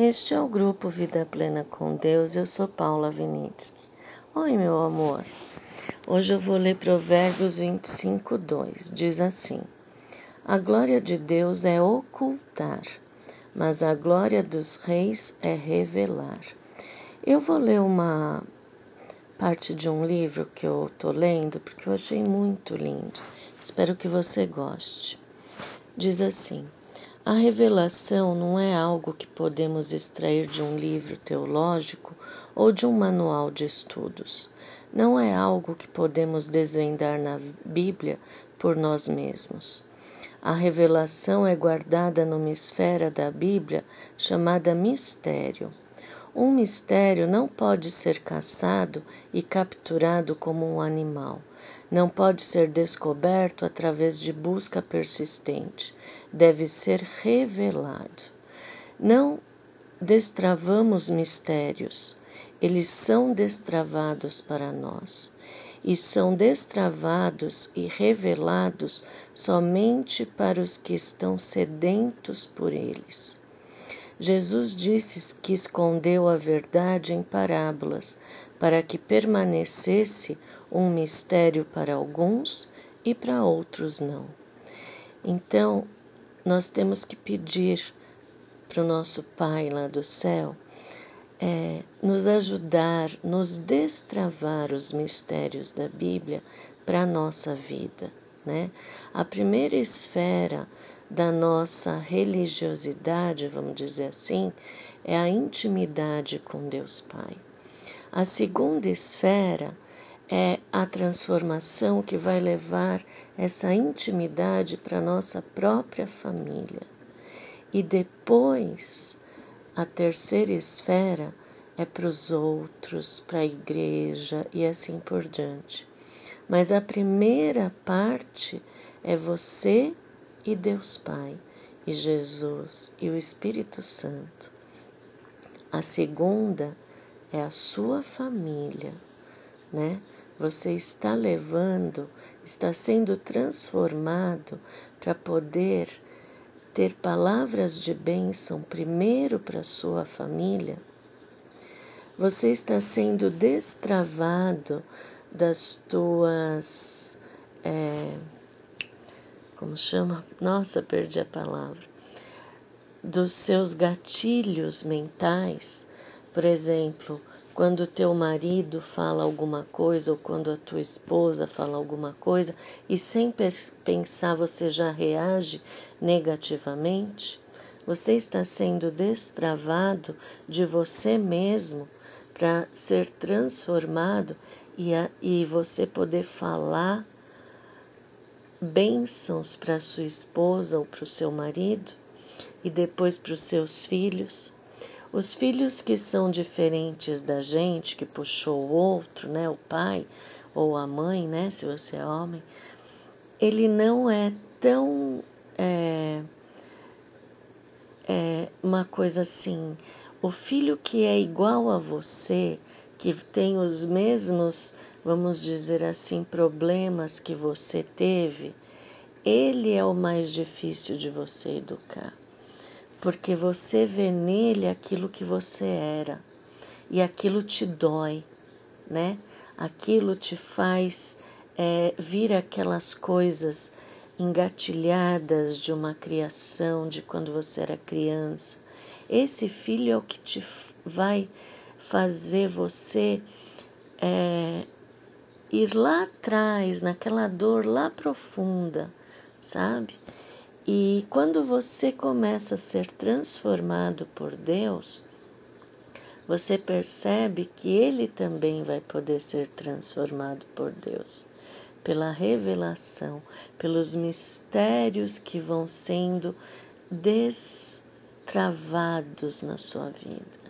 Este é o grupo Vida Plena com Deus. Eu sou Paula Vinitsky. Oi, meu amor. Hoje eu vou ler Provérbios 25, 2. Diz assim: A glória de Deus é ocultar, mas a glória dos reis é revelar. Eu vou ler uma parte de um livro que eu estou lendo porque eu achei muito lindo. Espero que você goste. Diz assim: a revelação não é algo que podemos extrair de um livro teológico ou de um manual de estudos. Não é algo que podemos desvendar na Bíblia por nós mesmos. A revelação é guardada numa esfera da Bíblia chamada mistério. Um mistério não pode ser caçado e capturado como um animal. Não pode ser descoberto através de busca persistente deve ser revelado. Não destravamos mistérios, eles são destravados para nós e são destravados e revelados somente para os que estão sedentos por eles. Jesus disse que escondeu a verdade em parábolas, para que permanecesse um mistério para alguns e para outros não. Então, nós temos que pedir para o nosso Pai lá do céu é, nos ajudar, nos destravar os mistérios da Bíblia para a nossa vida. Né? A primeira esfera da nossa religiosidade, vamos dizer assim, é a intimidade com Deus Pai. A segunda esfera é a transformação que vai levar essa intimidade para nossa própria família. E depois, a terceira esfera é para os outros, para a igreja e assim por diante. Mas a primeira parte é você e Deus Pai, e Jesus e o Espírito Santo. A segunda é a sua família, né? Você está levando, está sendo transformado para poder ter palavras de bênção primeiro para sua família, você está sendo destravado das tuas. É, como chama? Nossa, perdi a palavra. Dos seus gatilhos mentais, por exemplo, quando teu marido fala alguma coisa ou quando a tua esposa fala alguma coisa e sem pensar você já reage negativamente, você está sendo destravado de você mesmo para ser transformado e, a, e você poder falar bênçãos para sua esposa ou para o seu marido e depois para os seus filhos os filhos que são diferentes da gente, que puxou o outro, né, o pai ou a mãe, né, se você é homem, ele não é tão é, é uma coisa assim. O filho que é igual a você, que tem os mesmos, vamos dizer assim, problemas que você teve, ele é o mais difícil de você educar porque você vê nele aquilo que você era e aquilo te dói, né? Aquilo te faz é, vir aquelas coisas engatilhadas de uma criação, de quando você era criança. Esse filho é o que te vai fazer você é, ir lá atrás, naquela dor lá profunda, sabe? E quando você começa a ser transformado por Deus, você percebe que ele também vai poder ser transformado por Deus, pela revelação, pelos mistérios que vão sendo destravados na sua vida.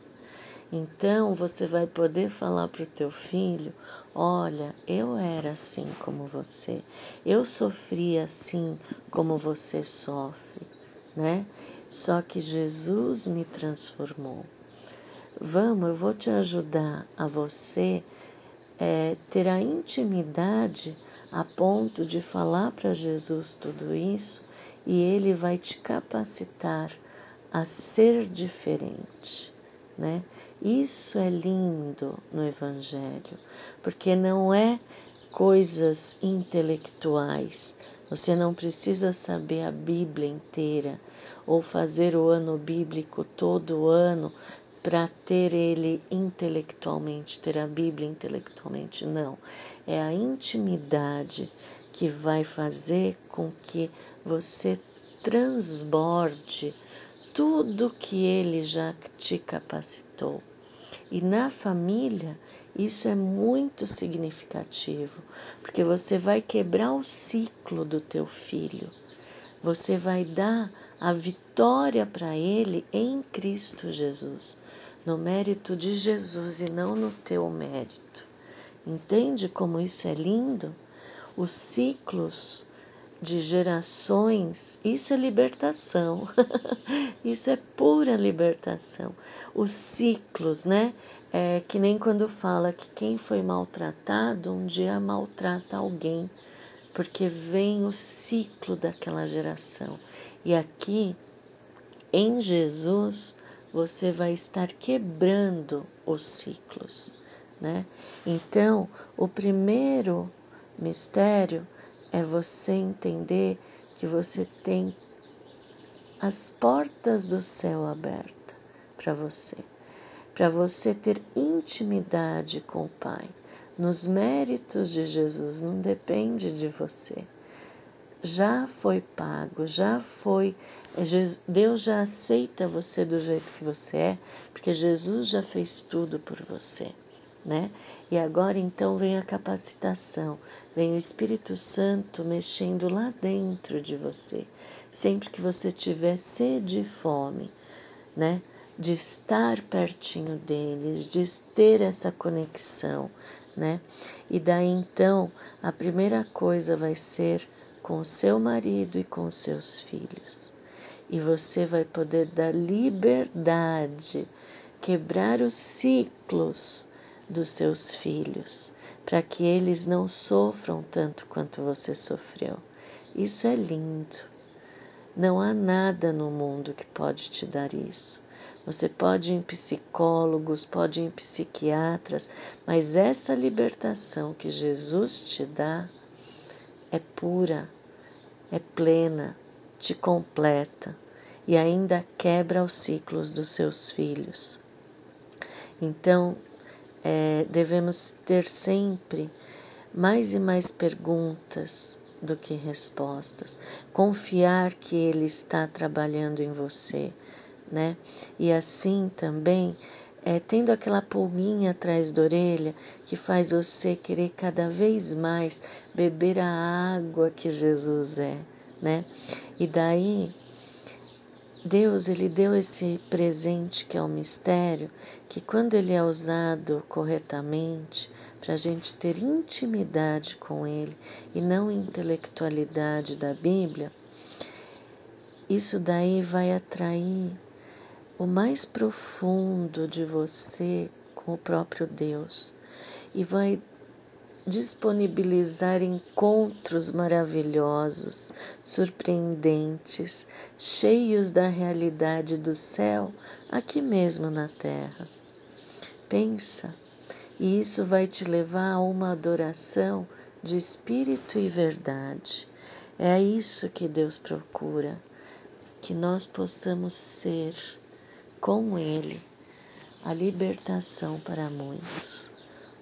Então você vai poder falar para o teu filho: Olha, eu era assim como você, eu sofria assim como você sofre, né? Só que Jesus me transformou. Vamos, eu vou te ajudar a você é, ter a intimidade a ponto de falar para Jesus tudo isso e ele vai te capacitar a ser diferente, né? Isso é lindo no Evangelho, porque não é coisas intelectuais. Você não precisa saber a Bíblia inteira ou fazer o ano bíblico todo ano para ter ele intelectualmente, ter a Bíblia intelectualmente. Não. É a intimidade que vai fazer com que você transborde tudo que ele já te capacitou. E na família, isso é muito significativo, porque você vai quebrar o ciclo do teu filho. Você vai dar a vitória para ele em Cristo Jesus, no mérito de Jesus e não no teu mérito. Entende como isso é lindo? Os ciclos de gerações, isso é libertação, isso é pura libertação. Os ciclos, né? É que nem quando fala que quem foi maltratado um dia maltrata alguém, porque vem o ciclo daquela geração. E aqui, em Jesus, você vai estar quebrando os ciclos, né? Então, o primeiro mistério é você entender que você tem as portas do céu abertas para você, para você ter intimidade com o Pai. Nos méritos de Jesus não depende de você. Já foi pago, já foi. É, Deus já aceita você do jeito que você é, porque Jesus já fez tudo por você, né? E agora então vem a capacitação, Vem o Espírito Santo mexendo lá dentro de você. Sempre que você tiver sede e fome, né? De estar pertinho deles, de ter essa conexão, né? E daí então, a primeira coisa vai ser com seu marido e com seus filhos. E você vai poder dar liberdade, quebrar os ciclos dos seus filhos para que eles não sofram tanto quanto você sofreu. Isso é lindo. Não há nada no mundo que pode te dar isso. Você pode ir em psicólogos, pode ir em psiquiatras, mas essa libertação que Jesus te dá é pura, é plena, te completa e ainda quebra os ciclos dos seus filhos. Então, é, devemos ter sempre mais e mais perguntas do que respostas, confiar que Ele está trabalhando em você, né? E assim também, é, tendo aquela pulguinha atrás da orelha que faz você querer cada vez mais beber a água que Jesus é, né? E daí Deus ele deu esse presente que é o mistério, que quando ele é usado corretamente, para a gente ter intimidade com ele e não intelectualidade da Bíblia, isso daí vai atrair o mais profundo de você com o próprio Deus e vai disponibilizar encontros maravilhosos, surpreendentes, cheios da realidade do céu aqui mesmo na terra. Pensa, e isso vai te levar a uma adoração de espírito e verdade. É isso que Deus procura, que nós possamos ser com Ele a libertação para muitos.